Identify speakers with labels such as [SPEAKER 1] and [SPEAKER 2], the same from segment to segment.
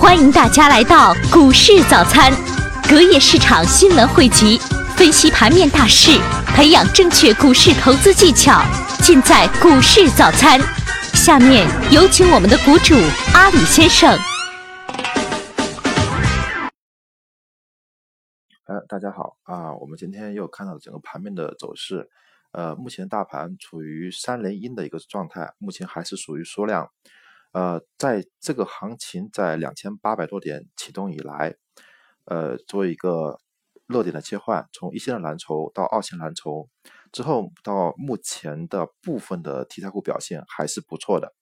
[SPEAKER 1] 欢迎大家来到股市早餐，隔夜市场新闻汇集，分析盘面大势，培养正确股市投资技巧，尽在股市早餐。下面有请我们的股主阿里先生。
[SPEAKER 2] 呃，大家好啊，我们今天又看到了整个盘面的走势。呃，目前大盘处于三连阴的一个状态，目前还是属于缩量。呃，在这个行情在两千八百多点启动以来，呃，做一个热点的切换，从一线的蓝筹到二线蓝筹之后，到目前的部分的题材股表现还是不错的。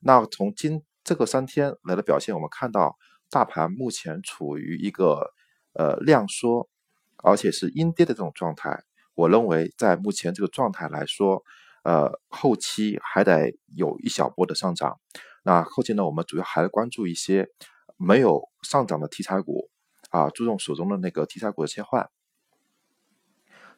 [SPEAKER 2] 那从今这个三天来的表现，我们看到大盘目前处于一个呃量缩，而且是阴跌的这种状态。我认为在目前这个状态来说，呃，后期还得有一小波的上涨。那后期呢，我们主要还是关注一些没有上涨的题材股啊，注重手中的那个题材股的切换，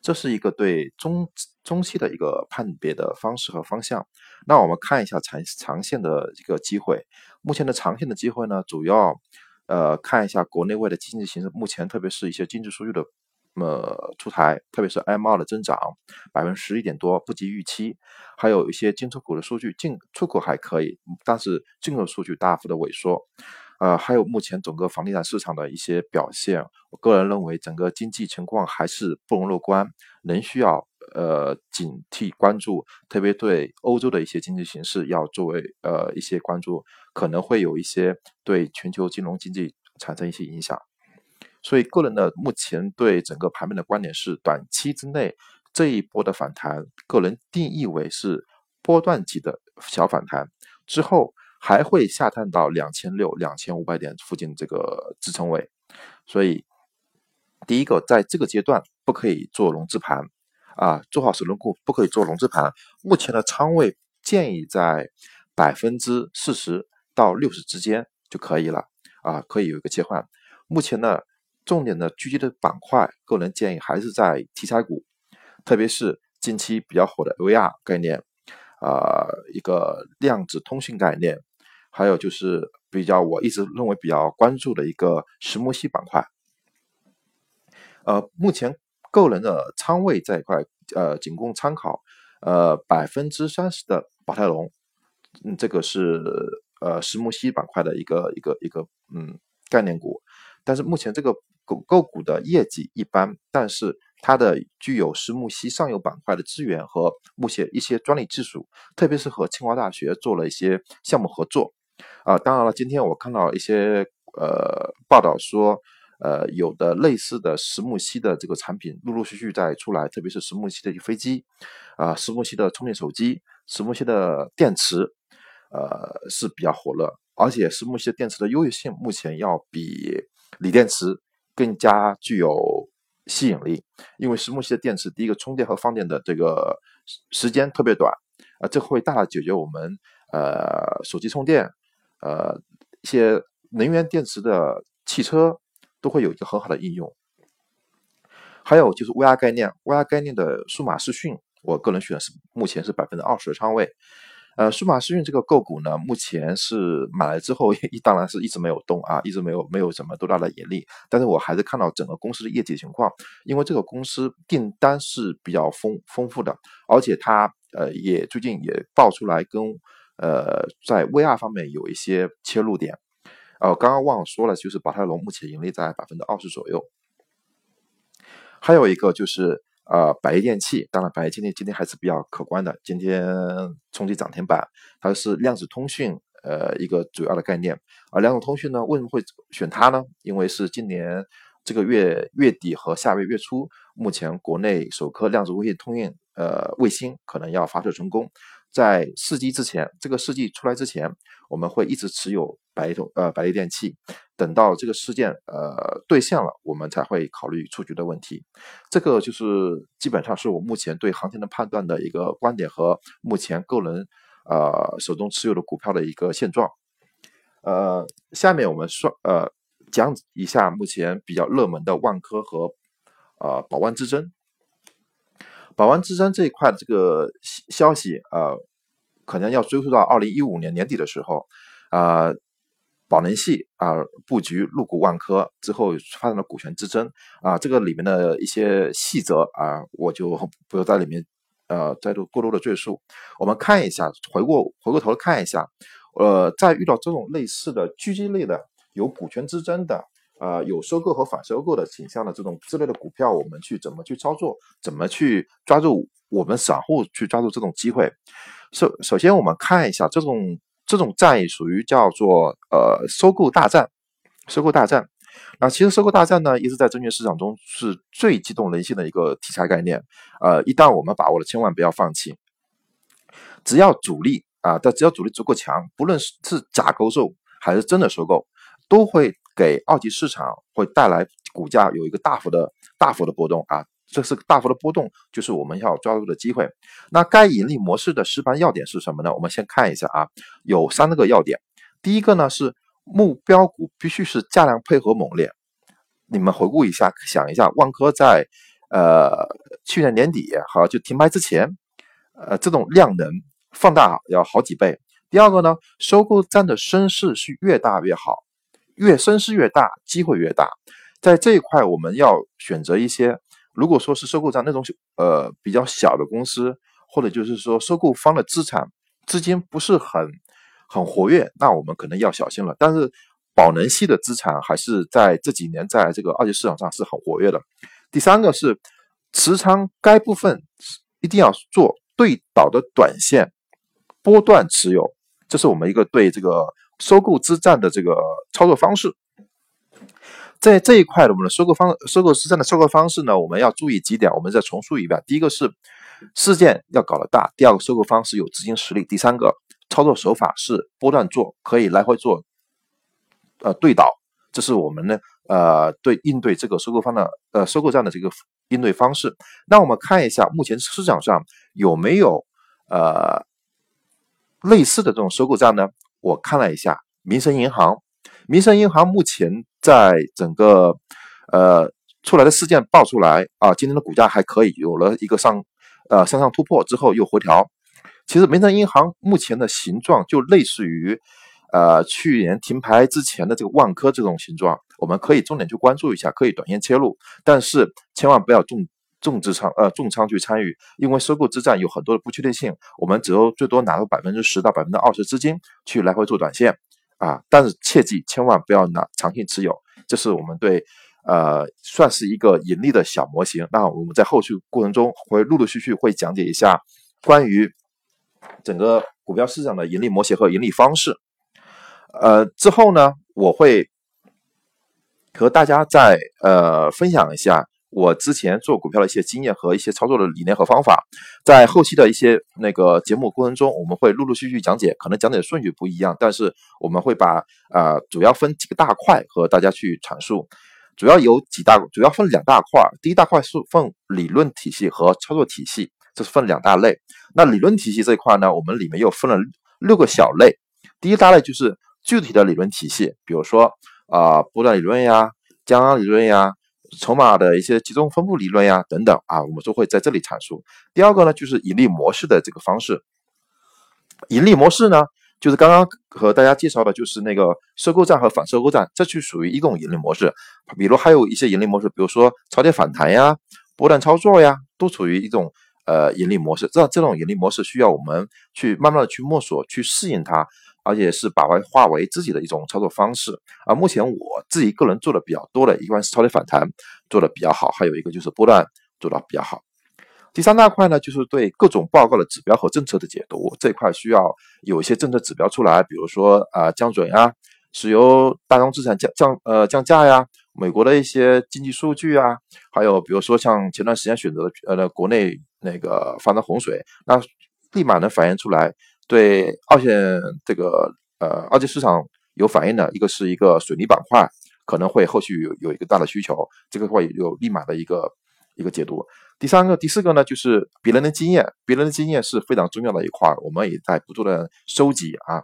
[SPEAKER 2] 这是一个对中中期的一个判别的方式和方向。那我们看一下长长线的一个机会，目前的长线的机会呢，主要呃看一下国内外的经济形势，目前特别是一些经济数据的。那么出台，特别是 M 二的增长百分之十一点多，不及预期；还有一些进出口的数据，进出口还可以，但是进口数据大幅的萎缩。呃，还有目前整个房地产市场的一些表现，我个人认为整个经济情况还是不容乐观，仍需要呃警惕关注，特别对欧洲的一些经济形势要作为呃一些关注，可能会有一些对全球金融经济产生一些影响。所以，个人的目前对整个盘面的观点是，短期之内这一波的反弹，个人定义为是波段级的小反弹，之后还会下探到两千六、两千五百点附近这个支撑位。所以，第一个，在这个阶段不可以做融资盘啊，做好手轮股不可以做融资盘。目前的仓位建议在百分之四十到六十之间就可以了啊，可以有一个切换。目前呢。重点的狙击的板块，个人建议还是在题材股，特别是近期比较火的 VR 概念，啊，一个量子通信概念，还有就是比较我一直认为比较关注的一个石墨烯板块。呃，目前个人的仓位这一块，呃，仅供参考。呃，百分之三十的宝泰隆，嗯，这个是呃石墨烯板块的一个一个一个嗯概念股，但是目前这个。狗狗股的业绩一般，但是它的具有石墨烯上游板块的资源和目前一些专利技术，特别是和清华大学做了一些项目合作。啊，当然了，今天我看到一些呃报道说，呃有的类似的石墨烯的这个产品陆陆续续在出来，特别是石墨烯的飞机，啊石墨烯的充电手机，石墨烯的电池，呃是比较火热，而且石墨烯电池的优越性目前要比锂电池。更加具有吸引力，因为石墨烯的电池，第一个充电和放电的这个时间特别短，啊，这会大大解决我们呃手机充电，呃一些能源电池的汽车都会有一个很好的应用。还有就是 VR 概念，VR 概念的数码视讯，我个人选是目前是百分之二十的仓位。呃，数码视讯这个个股呢，目前是买来之后，一当然是一直没有动啊，一直没有没有什么多大的盈利。但是我还是看到整个公司的业绩情况，因为这个公司订单是比较丰丰富的，而且它呃也最近也爆出来跟呃在 VR 方面有一些切入点。呃，刚刚忘了说了，就是宝泰龙目前盈利在百分之二十左右，还有一个就是。呃，百亿电器，当然，百亿今天今天还是比较可观的，今天冲击涨停板，它是量子通讯，呃，一个主要的概念。而量子通讯呢，为什么会选它呢？因为是今年这个月月底和下个月月初，目前国内首颗量子卫星通讯，呃，卫星可能要发射成功。在试机之前，这个试剂出来之前，我们会一直持有百亿通呃百亿电器，等到这个事件呃兑现了，我们才会考虑出局的问题。这个就是基本上是我目前对行情的判断的一个观点和目前个人呃手中持有的股票的一个现状。呃，下面我们说呃讲一下目前比较热门的万科和呃宝万之争。宝万之争这一块这个消息，呃，可能要追溯到二零一五年年底的时候，啊，宝能系啊布局入股万科之后发生了股权之争啊，这个里面的一些细则啊，我就不要在里面呃再多过多的赘述。我们看一下，回过回过头看一下，呃，在遇到这种类似的狙击类的有股权之争的啊，有收购和反收购的倾向的这种之类的股票，我们去怎么去操作，怎么去抓住我们散户去抓住这种机会。首首先，我们看一下这种。这种战役属于叫做呃收购大战，收购大战。那其实收购大战呢，一直在证券市场中是最激动人心的一个题材概念。呃，一旦我们把握了，千万不要放弃。只要主力啊，但只要主力足够强，不论是是假勾售还是真的收购，都会给二级市场会带来股价有一个大幅的大幅的波动啊。这是大幅的波动，就是我们要抓住的机会。那该盈利模式的实盘要点是什么呢？我们先看一下啊，有三个要点。第一个呢是目标股必须是价量配合猛烈。你们回顾一下，想一下，万科在呃去年年底好就停牌之前，呃这种量能放大要好几倍。第二个呢，收购站的声势是越大越好，越声势越大，机会越大。在这一块，我们要选择一些。如果说是收购站那种呃比较小的公司，或者就是说收购方的资产资金不是很很活跃，那我们可能要小心了。但是宝能系的资产还是在这几年在这个二级市场上是很活跃的。第三个是持仓该部分一定要做对倒的短线波段持有，这是我们一个对这个收购之战的这个操作方式。在这一块的我们的收购方收购实战的收购方式呢，我们要注意几点，我们再重述一遍。第一个是事件要搞得大，第二个收购方是有资金实力，第三个操作手法是波段做，可以来回做，呃对倒，这是我们呢呃对应对这个收购方的呃收购站的这个应对方式。那我们看一下目前市场上有没有呃类似的这种收购站呢？我看了一下，民生银行，民生银行目前。在整个呃出来的事件爆出来啊，今天的股价还可以，有了一个上呃向上突破之后又回调。其实民生银行目前的形状就类似于呃去年停牌之前的这个万科这种形状，我们可以重点去关注一下，可以短线切入，但是千万不要重重资仓呃重仓去参与，因为收购之战有很多的不确定性，我们只有最多拿出百分之十到百分之二十资金去来回做短线。啊，但是切记千万不要拿长线持有，这是我们对，呃，算是一个盈利的小模型。那我们在后续过程中会陆陆续续会讲解一下关于整个股票市场的盈利模型和盈利方式。呃，之后呢，我会和大家再呃分享一下。我之前做股票的一些经验和一些操作的理念和方法，在后期的一些那个节目过程中，我们会陆陆续续讲解，可能讲解的顺序不一样，但是我们会把啊主要分几个大块和大家去阐述，主要有几大，主要分两大块，第一大块是分理论体系和操作体系，这是分两大类。那理论体系这一块呢，我们里面又分了六个小类，第一大类就是具体的理论体系，比如说啊波段理论呀、江岸理论呀。筹码的一些集中分布理论呀，等等啊，我们都会在这里阐述。第二个呢，就是盈利模式的这个方式。盈利模式呢，就是刚刚和大家介绍的，就是那个收购站和反收购站，这就属于一种盈利模式。比如还有一些盈利模式，比如说超跌反弹呀、波段操作呀，都处于一种呃盈利模式。这这种盈利模式需要我们去慢慢的去摸索、去适应它。而且是把它化为自己的一种操作方式啊。目前我自己个人做的比较多的，一般是超跌反弹做的比较好，还有一个就是波段做的比较好。第三大块呢，就是对各种报告的指标和政策的解读，这一块需要有一些政策指标出来，比如说啊降准呀，石油大宗资产降降呃降价呀，美国的一些经济数据啊，还有比如说像前段时间选择的呃国内那个发生洪水，那立马能反映出来。对二线这个呃二级市场有反应的一个是一个水泥板块，可能会后续有有一个大的需求，这个话也有立马的一个一个解读。第三个、第四个呢，就是别人的经验，别人的经验是非常重要的一块，我们也在不断的收集啊。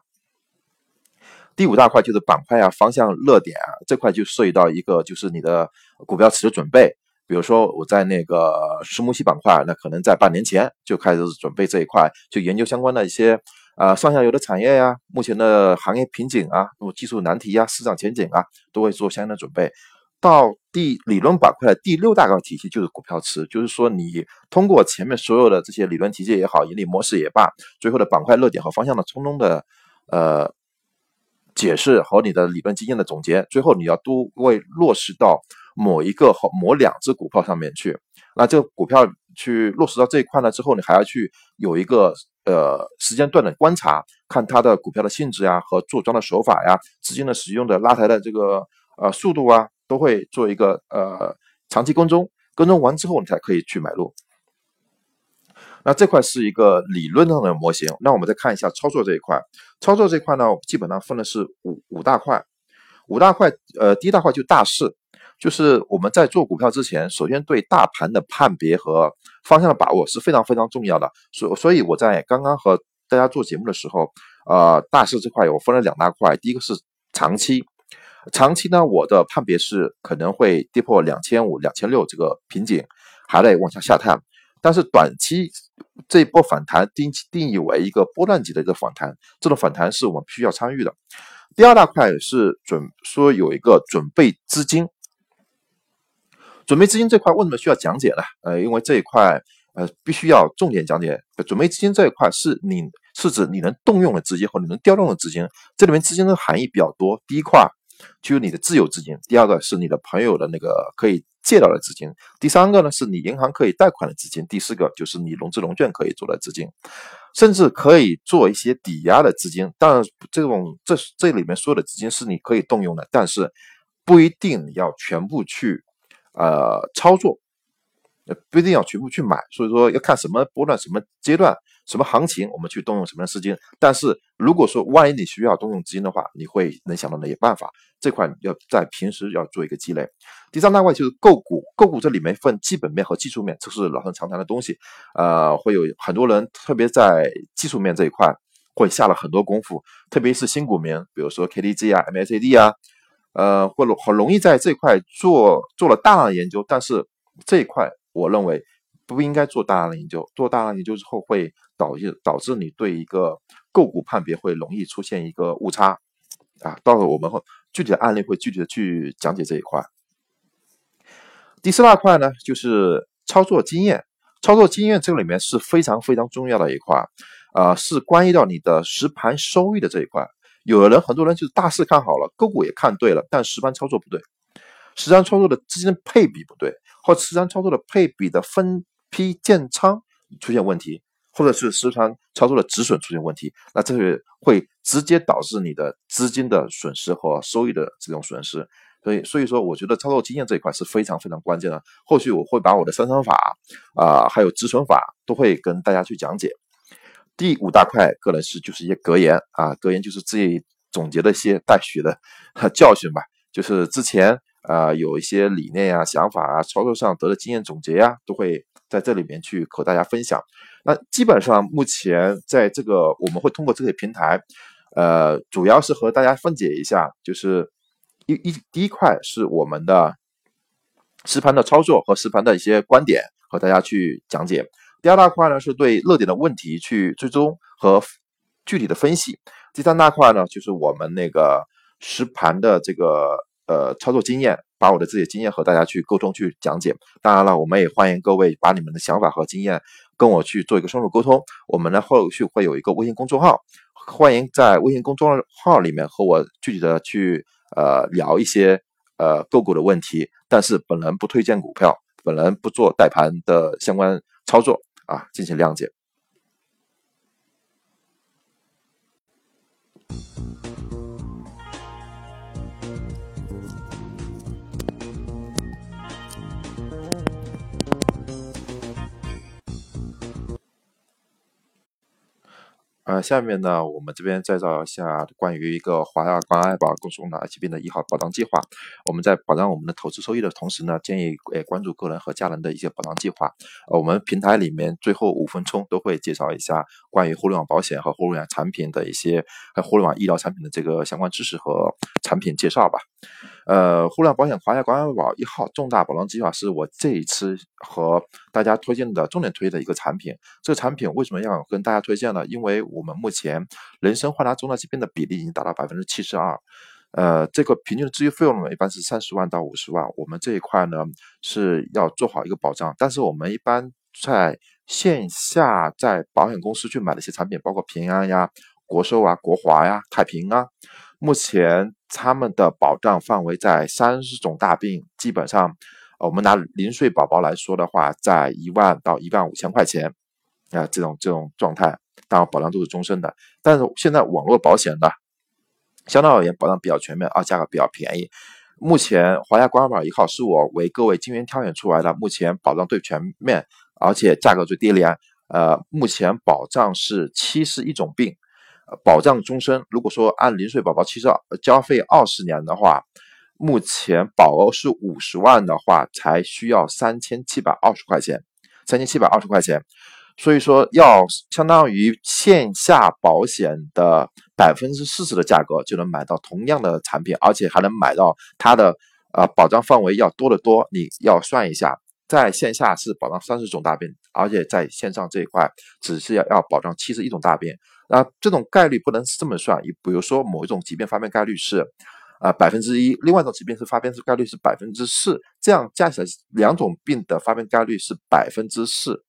[SPEAKER 2] 第五大块就是板块啊、方向、热点啊，这块就涉及到一个就是你的股票池的准备。比如说我在那个石墨烯板块，那可能在半年前就开始准备这一块，就研究相关的一些啊上下游的产业呀，目前的行业瓶颈啊，那么技术难题呀，市场前景啊，都会做相应的准备。到第理论板块的第六大个体系就是股票池，就是说你通过前面所有的这些理论体系也好，盈利模式也罢，最后的板块热点和方向的从中的呃解释和你的理论经验的总结，最后你要都为落实到某一个和某两只股票上面去。那这个股票去落实到这一块呢之后，你还要去有一个呃时间段的观察，看它的股票的性质呀和做庄的手法呀，资金的使用的拉抬的这个呃速度啊。都会做一个呃长期跟踪，跟踪完之后你才可以去买入。那这块是一个理论上的模型。那我们再看一下操作这一块，操作这一块呢，基本上分的是五五大块。五大块，呃，第一大块就大势，就是我们在做股票之前，首先对大盘的判别和方向的把握是非常非常重要的。所所以我在刚刚和大家做节目的时候，呃，大势这块我分了两大块，第一个是长期。长期呢，我的判别是可能会跌破两千五、两千六这个瓶颈，还得往下下探。但是短期这一波反弹定定义为一个波段级的一个反弹，这种反弹是我们必须要参与的。第二大块是准说有一个准备资金，准备资金这块为什么需要讲解呢？呃，因为这一块呃必须要重点讲解。准备资金这一块是你是指你能动用的资金和你能调动的资金，这里面资金的含义比较多。第一块。就是你的自有资金，第二个是你的朋友的那个可以借到的资金，第三个呢是你银行可以贷款的资金，第四个就是你融资融券可以做的资金，甚至可以做一些抵押的资金。当然，这种这这里面所有的资金是你可以动用的，但是不一定要全部去呃操作。不一定要全部去买，所以说要看什么波段、什么阶段、什么行情，我们去动用什么样的资金。但是如果说万一你需要动用资金的话，你会能想到哪些办法？这块要在平时要做一个积累。第三大块就是购股，购股这里面分基本面和技术面，这是老生常谈的东西。呃，会有很多人特别在技术面这一块会下了很多功夫，特别是新股民，比如说 KDJ 啊、MACD 啊，呃，或者很容易在这块做做了大量的研究，但是这一块。我认为不应该做大量的研究，做大量研究之后会导致导致你对一个个股判别会容易出现一个误差啊。到时候我们会具体的案例会具体的去讲解这一块。第四大块呢，就是操作经验，操作经验这个里面是非常非常重要的一块，啊，是关于到你的实盘收益的这一块。有的人很多人就是大势看好了，个股也看对了，但实盘操作不对，实盘操作的资金配比不对。或实盘操作的配比的分批建仓出现问题，或者是实盘操作的止损出现问题，那这个会直接导致你的资金的损失和收益的这种损失。所以，所以说，我觉得操作经验这一块是非常非常关键的。后续我会把我的三仓法啊，还有止损法都会跟大家去讲解。第五大块，个人是就是一些格言啊，格言就是自己总结的一些带血的教训吧，就是之前。啊，有一些理念呀、想法啊、操作上得的经验总结呀，都会在这里面去和大家分享。那基本上目前在这个我们会通过这些平台，呃，主要是和大家分解一下，就是一一第一块是我们的实盘的操作和实盘的一些观点和大家去讲解。第二大块呢是对热点的问题去追踪和具体的分析。第三大块呢就是我们那个实盘的这个。呃，操作经验，把我的自己的经验和大家去沟通、去讲解。当然了，我们也欢迎各位把你们的想法和经验跟我去做一个深入沟通。我们呢后续会有一个微信公众号，欢迎在微信公众号里面和我具体的去呃聊一些呃个股的问题。但是本人不推荐股票，本人不做带盘的相关操作啊，进行谅解。呃，下面呢，我们这边再造一下关于一个华亚关爱宝共送的疾病的一号保障计划。我们在保障我们的投资收益的同时呢，建议诶关注个人和家人的一些保障计划。呃，我们平台里面最后五分钟都会介绍一下关于互联网保险和互联网产品的一些，和互联网医疗产品的这个相关知识和产品介绍吧。呃，互联网保险华夏关爱宝一号重大保障计划是我这一次和大家推荐的重点推的一个产品。这个产品为什么要跟大家推荐呢？因为我们目前人身患难重大疾病的比例已经达到百分之七十二。呃，这个平均的治愈费用呢，一般是三十万到五十万。我们这一块呢是要做好一个保障，但是我们一般在线下在保险公司去买的一些产品，包括平安呀、国寿啊、国华呀、太平啊，目前他们的保障范围在三十种大病，基本上，我们拿零岁宝宝来说的话，在一万到一万五千块钱啊，这种这种状态，当然保障都是终身的。但是现在网络保险呢？相对而言，保障比较全面，啊，价格比较便宜。目前华夏关爱宝一号是我为各位精选挑选出来的，目前保障最全面，而且价格最低廉。呃，目前保障是七十一种病，保障终身。如果说按零岁宝宝七十二交费二十年的话，目前保额是五十万的话，才需要三千七百二十块钱，三千七百二十块钱。所以说，要相当于线下保险的百分之四十的价格就能买到同样的产品，而且还能买到它的呃保障范围要多得多。你要算一下，在线下是保障三十种大病，而且在线上这一块只是要要保障七十一种大病。那这种概率不能是这么算，你比如说某一种疾病发病概率是啊百分之一，另外一种疾病是发病是概率是百分之四，这样加起来两种病的发病概率是百分之四。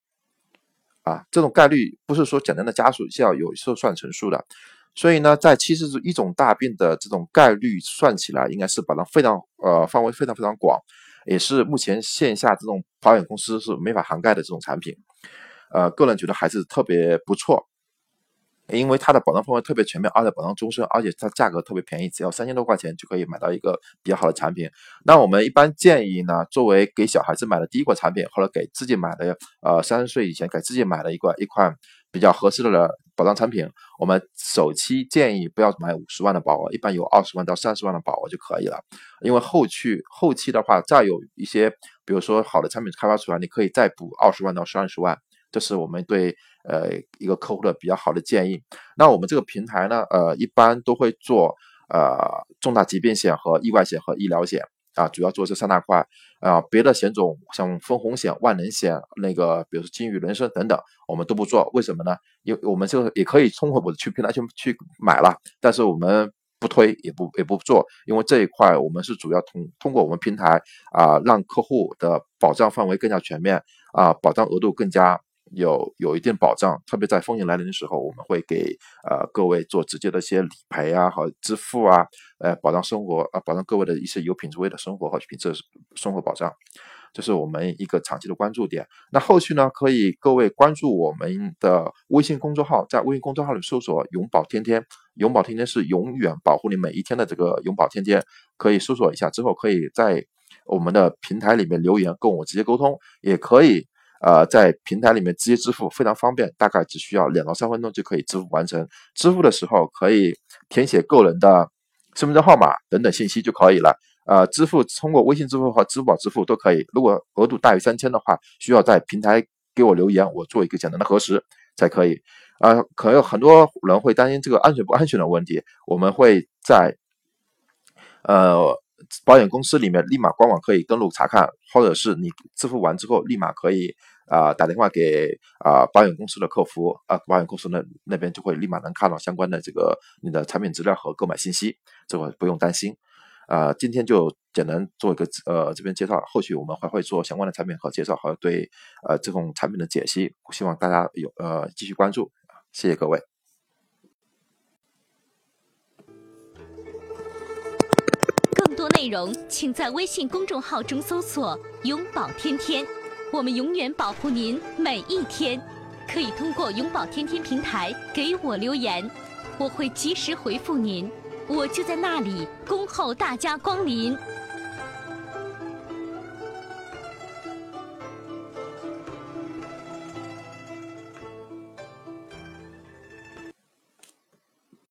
[SPEAKER 2] 啊，这种概率不是说简单的加数，是要有时候算乘数的，所以呢，在七十一种大病的这种概率算起来，应该是把它非常呃范围非常非常广，也是目前线下这种保险公司是没法涵盖的这种产品，呃，个人觉得还是特别不错。因为它的保障范围特别全面，而且保障终身，而且它价格特别便宜，只要三千多块钱就可以买到一个比较好的产品。那我们一般建议呢，作为给小孩子买的第一款产品，或者给自己买的，呃，三十岁以前给自己买的一个一款比较合适的保障产品，我们首期建议不要买五十万的保额，一般有二十万到三十万的保额就可以了。因为后续后期的话，再有一些，比如说好的产品开发出来，你可以再补二十万到三十万。这是我们对呃一个客户的比较好的建议。那我们这个平台呢，呃，一般都会做呃重大疾病险和意外险和医疗险啊，主要做这三大块啊。别的险种像分红险、万能险，那个比如说金宇人身等等，我们都不做。为什么呢？因为我们这个也可以通过我的去平台去去买了，但是我们不推也不也不做，因为这一块我们是主要通通过我们平台啊，让客户的保障范围更加全面啊，保障额度更加。有有一定保障，特别在风险来临的时候，我们会给呃各位做直接的一些理赔啊和支付啊，呃保障生活啊，保障各位的一些有品质味的生活和品质生活保障，这是我们一个长期的关注点。那后续呢，可以各位关注我们的微信公众号，在微信公众号里搜索“永保天天”，永保天天是永远保护你每一天的这个永保天天，可以搜索一下之后，可以在我们的平台里面留言跟我直接沟通，也可以。呃，在平台里面直接支付非常方便，大概只需要两到三分钟就可以支付完成。支付的时候可以填写个人的身份证号码等等信息就可以了。呃，支付通过微信支付和支付宝支付都可以。如果额度大于三千的话，需要在平台给我留言，我做一个简单的核实才可以。呃，可能有很多人会担心这个安全不安全的问题，我们会在呃。保险公司里面立马官网可以登录查看，或者是你支付完之后立马可以啊打电话给啊保险公司的客服啊，保险公司那那边就会立马能看到相关的这个你的产品资料和购买信息，这个不用担心。啊，今天就简单做一个呃这边介绍，后续我们还会做相关的产品和介绍，和对呃这种产品的解析，希望大家有呃继续关注，谢谢各位。
[SPEAKER 1] 更多内容，请在微信公众号中搜索“永保天天”，我们永远保护您每一天。可以通过“永保天天”平台给我留言，我会及时回复您。我就在那里恭候大家光临。